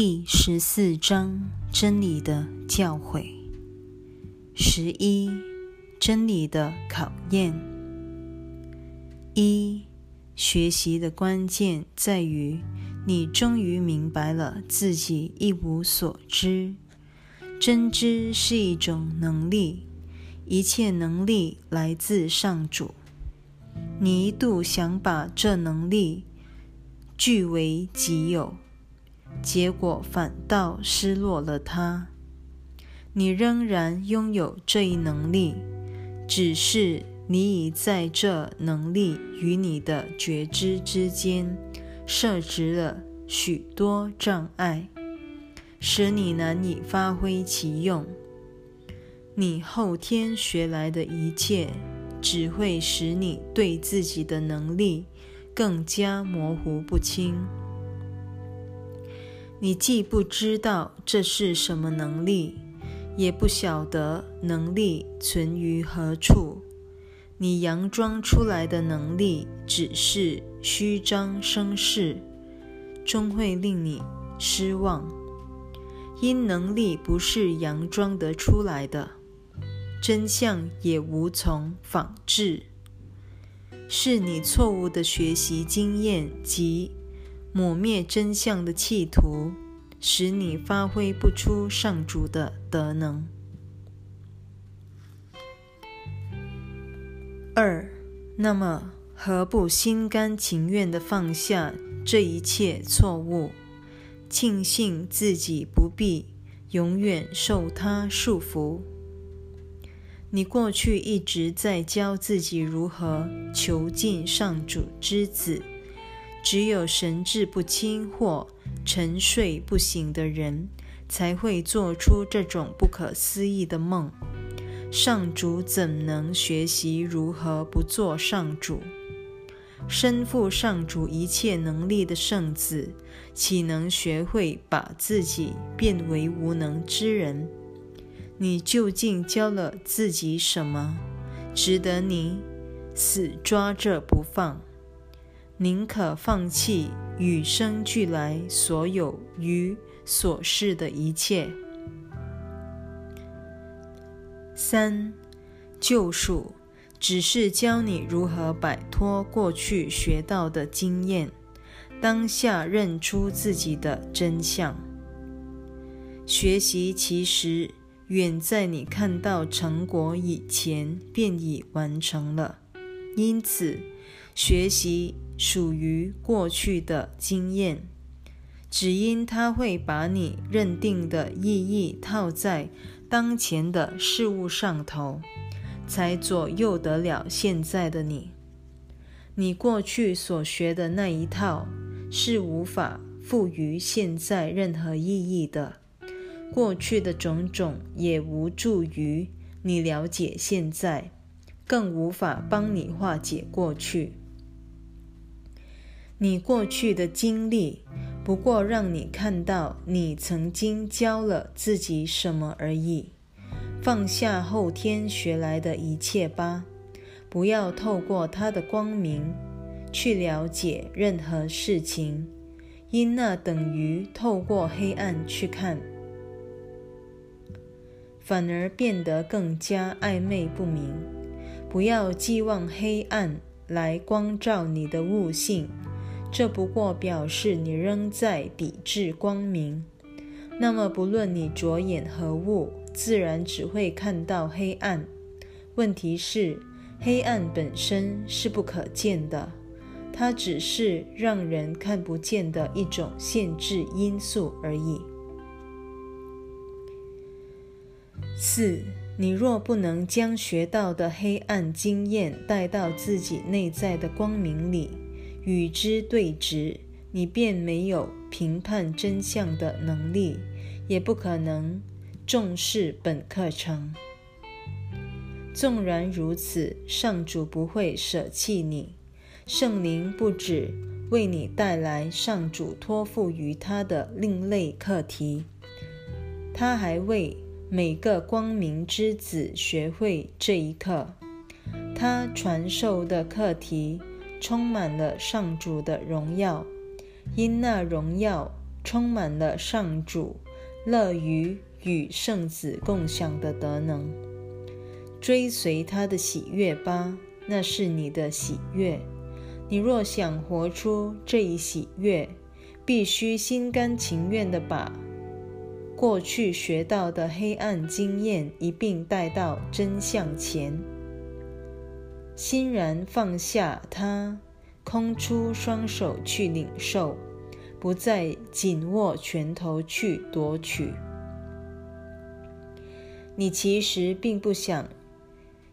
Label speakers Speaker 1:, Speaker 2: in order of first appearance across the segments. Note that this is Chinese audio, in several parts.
Speaker 1: 第十四章真理的教诲。十一，真理的考验。一，学习的关键在于你终于明白了自己一无所知。真知是一种能力，一切能力来自上主。你一度想把这能力据为己有。结果反倒失落了它。你仍然拥有这一能力，只是你已在这能力与你的觉知之间设置了许多障碍，使你难以发挥其用。你后天学来的一切，只会使你对自己的能力更加模糊不清。你既不知道这是什么能力，也不晓得能力存于何处。你佯装出来的能力只是虚张声势，终会令你失望。因能力不是佯装得出来的，真相也无从仿制，是你错误的学习经验及。抹灭真相的企图，使你发挥不出上主的德能。二，那么何不心甘情愿地放下这一切错误，庆幸自己不必永远受他束缚？你过去一直在教自己如何囚禁上主之子。只有神志不清或沉睡不醒的人，才会做出这种不可思议的梦。上主怎能学习如何不做上主？身负上主一切能力的圣子，岂能学会把自己变为无能之人？你究竟教了自己什么，值得你死抓着不放？宁可放弃与生俱来所有与所事的一切。三，救赎只是教你如何摆脱过去学到的经验，当下认出自己的真相。学习其实远在你看到成果以前便已完成了，因此学习。属于过去的经验，只因它会把你认定的意义套在当前的事物上头，才左右得了现在的你。你过去所学的那一套是无法赋予现在任何意义的，过去的种种也无助于你了解现在，更无法帮你化解过去。你过去的经历，不过让你看到你曾经教了自己什么而已。放下后天学来的一切吧，不要透过它的光明去了解任何事情，因那等于透过黑暗去看，反而变得更加暧昧不明。不要寄望黑暗来光照你的悟性。这不过表示你仍在抵制光明。那么，不论你着眼何物，自然只会看到黑暗。问题是，黑暗本身是不可见的，它只是让人看不见的一种限制因素而已。四，你若不能将学到的黑暗经验带到自己内在的光明里，与之对峙，你便没有评判真相的能力，也不可能重视本课程。纵然如此，上主不会舍弃你。圣灵不止为你带来上主托付于他的另类课题，他还为每个光明之子学会这一课。他传授的课题。充满了上主的荣耀，因那荣耀充满了上主乐于与圣子共享的德能。追随他的喜悦吧，那是你的喜悦。你若想活出这一喜悦，必须心甘情愿地把过去学到的黑暗经验一并带到真相前，欣然放下它。空出双手去领受，不再紧握拳头去夺取。你其实并不想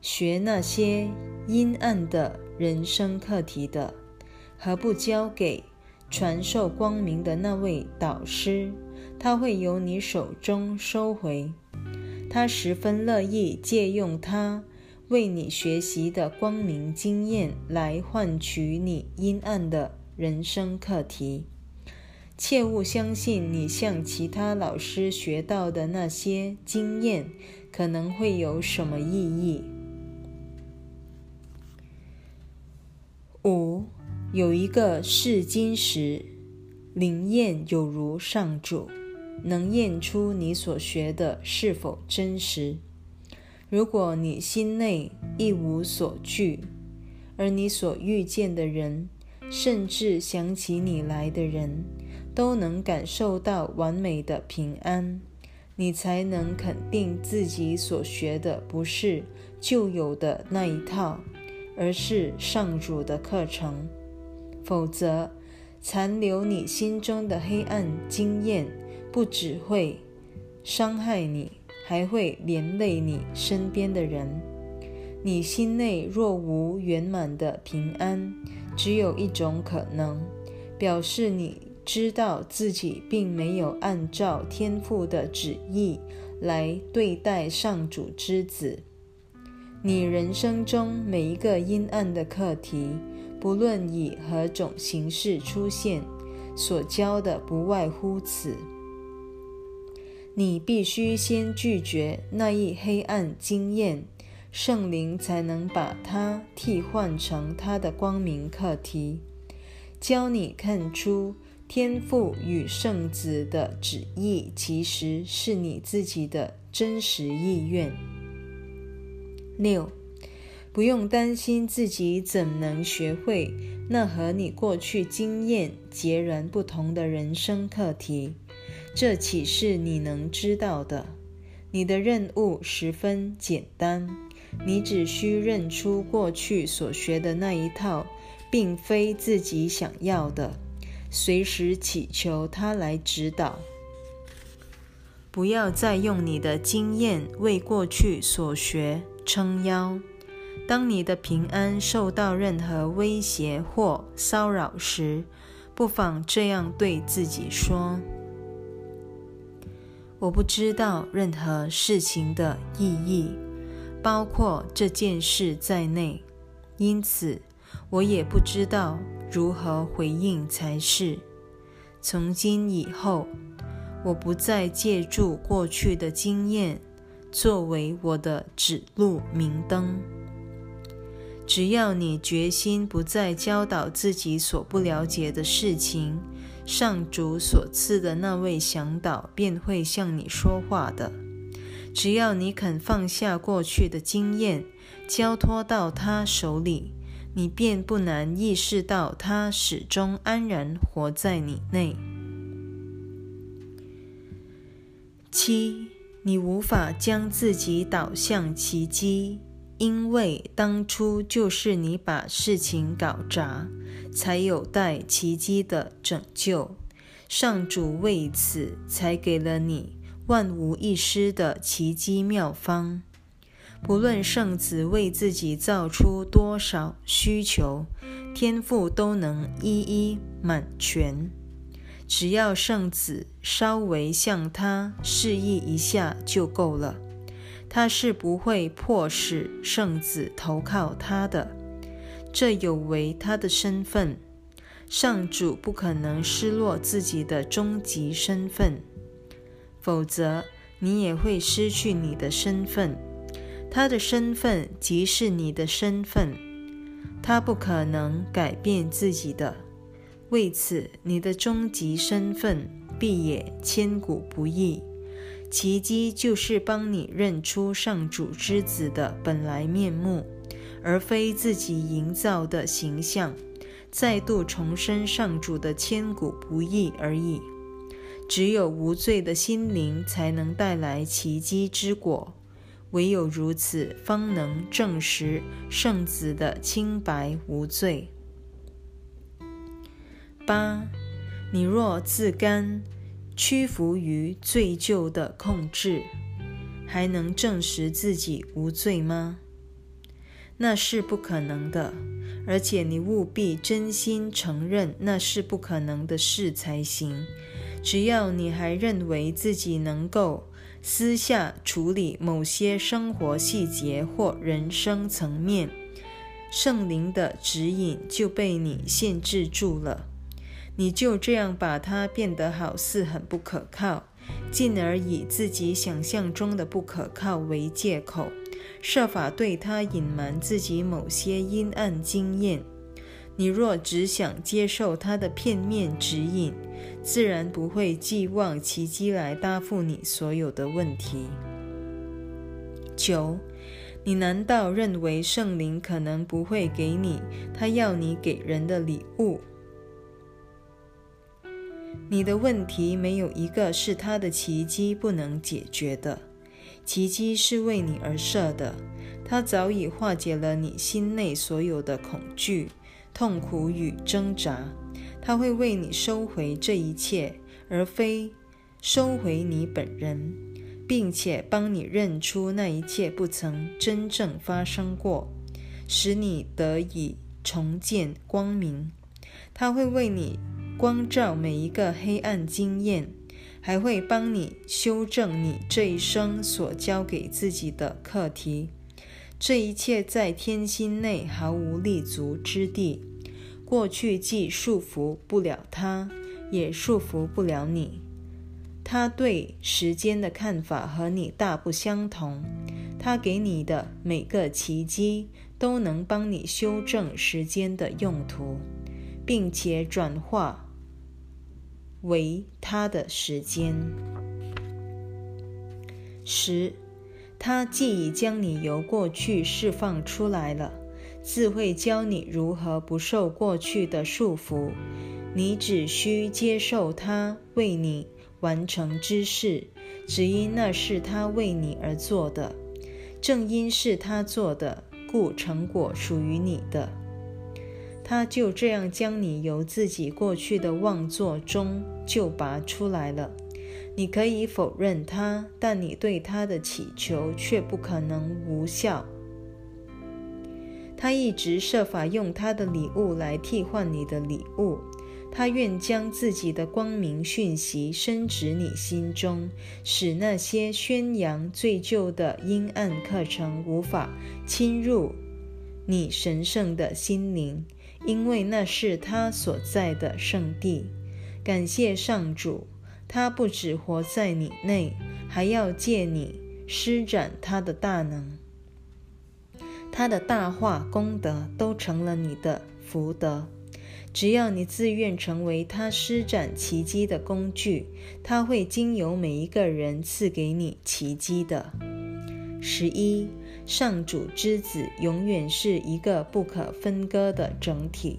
Speaker 1: 学那些阴暗的人生课题的，何不交给传授光明的那位导师？他会由你手中收回，他十分乐意借用它。为你学习的光明经验来换取你阴暗的人生课题，切勿相信你向其他老师学到的那些经验可能会有什么意义。五，有一个试金石，灵验有如上主，能验出你所学的是否真实。如果你心内一无所惧，而你所遇见的人，甚至想起你来的人，都能感受到完美的平安，你才能肯定自己所学的不是旧有的那一套，而是上主的课程。否则，残留你心中的黑暗经验，不只会伤害你。还会连累你身边的人。你心内若无圆满的平安，只有一种可能，表示你知道自己并没有按照天父的旨意来对待上主之子。你人生中每一个阴暗的课题，不论以何种形式出现，所教的不外乎此。你必须先拒绝那一黑暗经验，圣灵才能把它替换成它的光明课题，教你看出天父与圣子的旨意其实是你自己的真实意愿。六，不用担心自己怎能学会那和你过去经验截然不同的人生课题。这岂是你能知道的？你的任务十分简单，你只需认出过去所学的那一套，并非自己想要的，随时祈求他来指导。不要再用你的经验为过去所学撑腰。当你的平安受到任何威胁或骚扰时，不妨这样对自己说。我不知道任何事情的意义，包括这件事在内，因此我也不知道如何回应才是。从今以后，我不再借助过去的经验作为我的指路明灯。只要你决心不再教导自己所不了解的事情。上主所赐的那位向导便会向你说话的。只要你肯放下过去的经验，交托到他手里，你便不难意识到他始终安然活在你内。七，你无法将自己导向奇迹，因为当初就是你把事情搞砸。才有待奇迹的拯救，上主为此才给了你万无一失的奇迹妙方。不论圣子为自己造出多少需求，天父都能一一满全。只要圣子稍微向他示意一下就够了，他是不会迫使圣子投靠他的。这有违他的身份，上主不可能失落自己的终极身份，否则你也会失去你的身份。他的身份即是你的身份，他不可能改变自己的。为此，你的终极身份必也，千古不易。奇迹就是帮你认出上主之子的本来面目，而非自己营造的形象，再度重申上主的千古不易而已。只有无罪的心灵才能带来奇迹之果，唯有如此，方能证实圣子的清白无罪。八，你若自甘。屈服于罪疚的控制，还能证实自己无罪吗？那是不可能的，而且你务必真心承认那是不可能的事才行。只要你还认为自己能够私下处理某些生活细节或人生层面，圣灵的指引就被你限制住了。你就这样把它变得好似很不可靠，进而以自己想象中的不可靠为借口，设法对他隐瞒自己某些阴暗经验。你若只想接受他的片面指引，自然不会寄望奇迹来答复你所有的问题。九，你难道认为圣灵可能不会给你他要你给人的礼物？你的问题没有一个是他的奇迹不能解决的，奇迹是为你而设的，他早已化解了你心内所有的恐惧、痛苦与挣扎，他会为你收回这一切，而非收回你本人，并且帮你认出那一切不曾真正发生过，使你得以重见光明。他会为你。光照每一个黑暗经验，还会帮你修正你这一生所交给自己的课题。这一切在天心内毫无立足之地。过去既束缚不了他，也束缚不了你。他对时间的看法和你大不相同。他给你的每个奇迹，都能帮你修正时间的用途，并且转化。为他的时间。十，他既已将你由过去释放出来了，自会教你如何不受过去的束缚。你只需接受他为你完成之事，只因那是他为你而做的。正因是他做的，故成果属于你的。他就这样将你由自己过去的妄作中救拔出来了。你可以否认他，但你对他的祈求却不可能无效。他一直设法用他的礼物来替换你的礼物。他愿将自己的光明讯息深植你心中，使那些宣扬罪疚的阴暗课程无法侵入你神圣的心灵。因为那是他所在的圣地。感谢上主，他不只活在你内，还要借你施展他的大能。他的大化功德都成了你的福德。只要你自愿成为他施展奇迹的工具，他会经由每一个人赐给你奇迹的。十一。上主之子永远是一个不可分割的整体，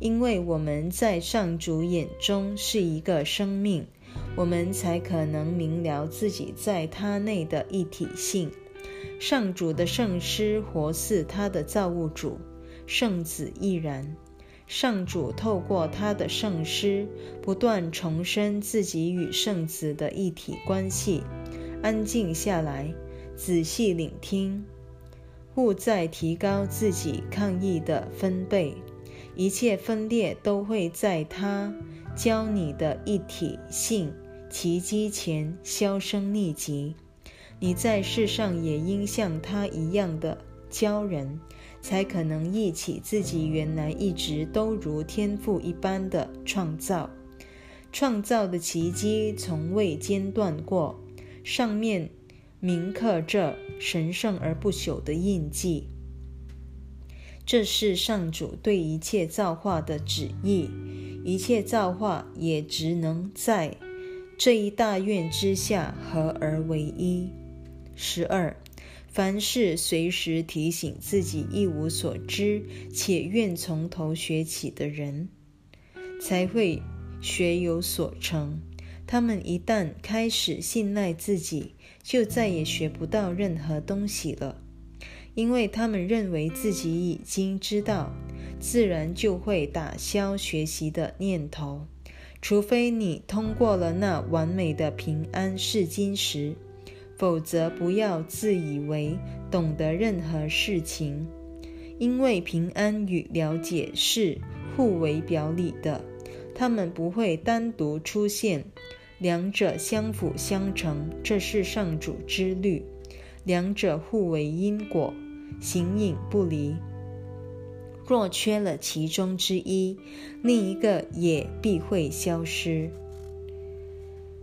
Speaker 1: 因为我们在上主眼中是一个生命，我们才可能明了自己在他内的一体性。上主的圣师活似他的造物主，圣子亦然。上主透过他的圣师，不断重申自己与圣子的一体关系。安静下来，仔细聆听。勿再提高自己抗议的分贝，一切分裂都会在他教你的一体性奇迹前销声匿迹。你在世上也应像他一样的教人，才可能忆起自己原来一直都如天赋一般的创造，创造的奇迹从未间断过。上面。铭刻着神圣而不朽的印记，这是上主对一切造化的旨意。一切造化也只能在这一大愿之下合而为一。十二，凡事随时提醒自己一无所知，且愿从头学起的人，才会学有所成。他们一旦开始信赖自己，就再也学不到任何东西了，因为他们认为自己已经知道，自然就会打消学习的念头。除非你通过了那完美的平安试金石，否则不要自以为懂得任何事情，因为平安与了解是互为表里的，他们不会单独出现。两者相辅相成，这是上主之律。两者互为因果，形影不离。若缺了其中之一，另一个也必会消失。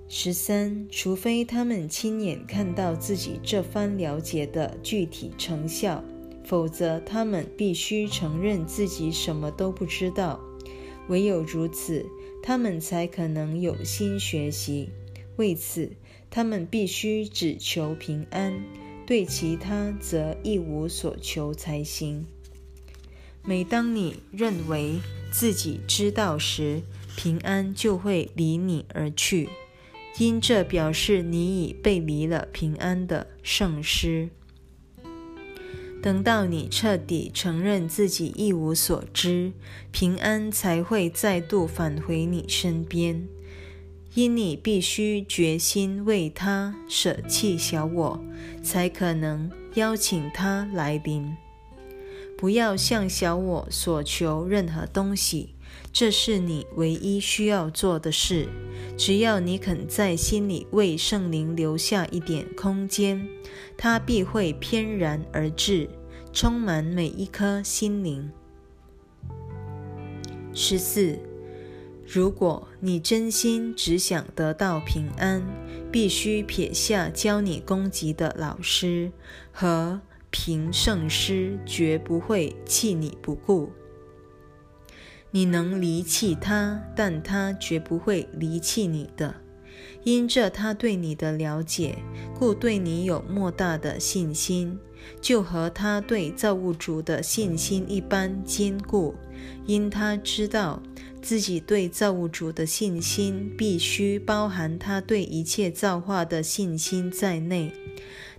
Speaker 1: 十三，除非他们亲眼看到自己这番了解的具体成效，否则他们必须承认自己什么都不知道。唯有如此。他们才可能有心学习。为此，他们必须只求平安，对其他则一无所求才行。每当你认为自己知道时，平安就会离你而去，因这表示你已背离了平安的圣师。等到你彻底承认自己一无所知，平安才会再度返回你身边。因你必须决心为他舍弃小我，才可能邀请他来临。不要向小我索求任何东西，这是你唯一需要做的事。只要你肯在心里为圣灵留下一点空间。它必会翩然而至，充满每一颗心灵。十四，如果你真心只想得到平安，必须撇下教你攻击的老师和平圣师，绝不会弃你不顾。你能离弃他，但他绝不会离弃你的。因着他对你的了解，故对你有莫大的信心，就和他对造物主的信心一般坚固。因他知道自己对造物主的信心必须包含他对一切造化的信心在内。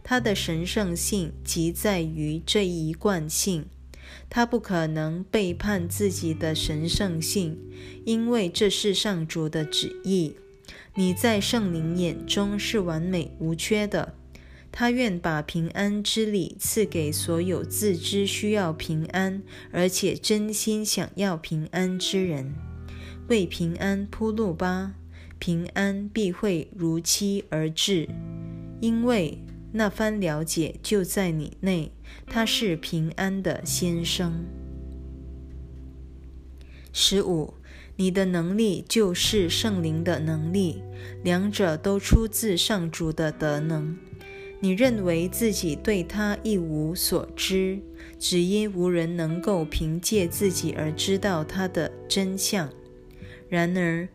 Speaker 1: 他的神圣性即在于这一贯性，他不可能背叛自己的神圣性，因为这是上主的旨意。你在圣灵眼中是完美无缺的，他愿把平安之礼赐给所有自知需要平安，而且真心想要平安之人。为平安铺路吧，平安必会如期而至，因为那番了解就在你内，他是平安的先生。十五。你的能力就是圣灵的能力，两者都出自上主的德能。你认为自己对他一无所知，只因无人能够凭借自己而知道他的真相。然而，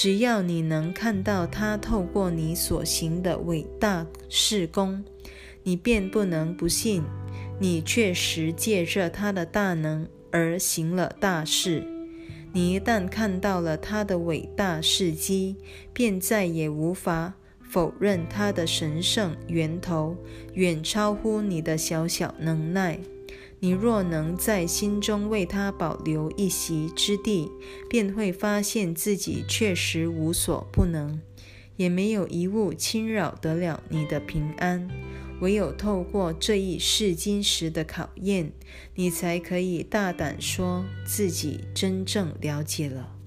Speaker 1: 只要你能看到他透过你所行的伟大事功，你便不能不信，你确实借着他的大能而行了大事。你一旦看到了他的伟大事迹，便再也无法否认他的神圣源头远超乎你的小小能耐。你若能在心中为他保留一席之地，便会发现自己确实无所不能，也没有一物侵扰得了你的平安。唯有透过这一试金石的考验，你才可以大胆说自己真正了解了。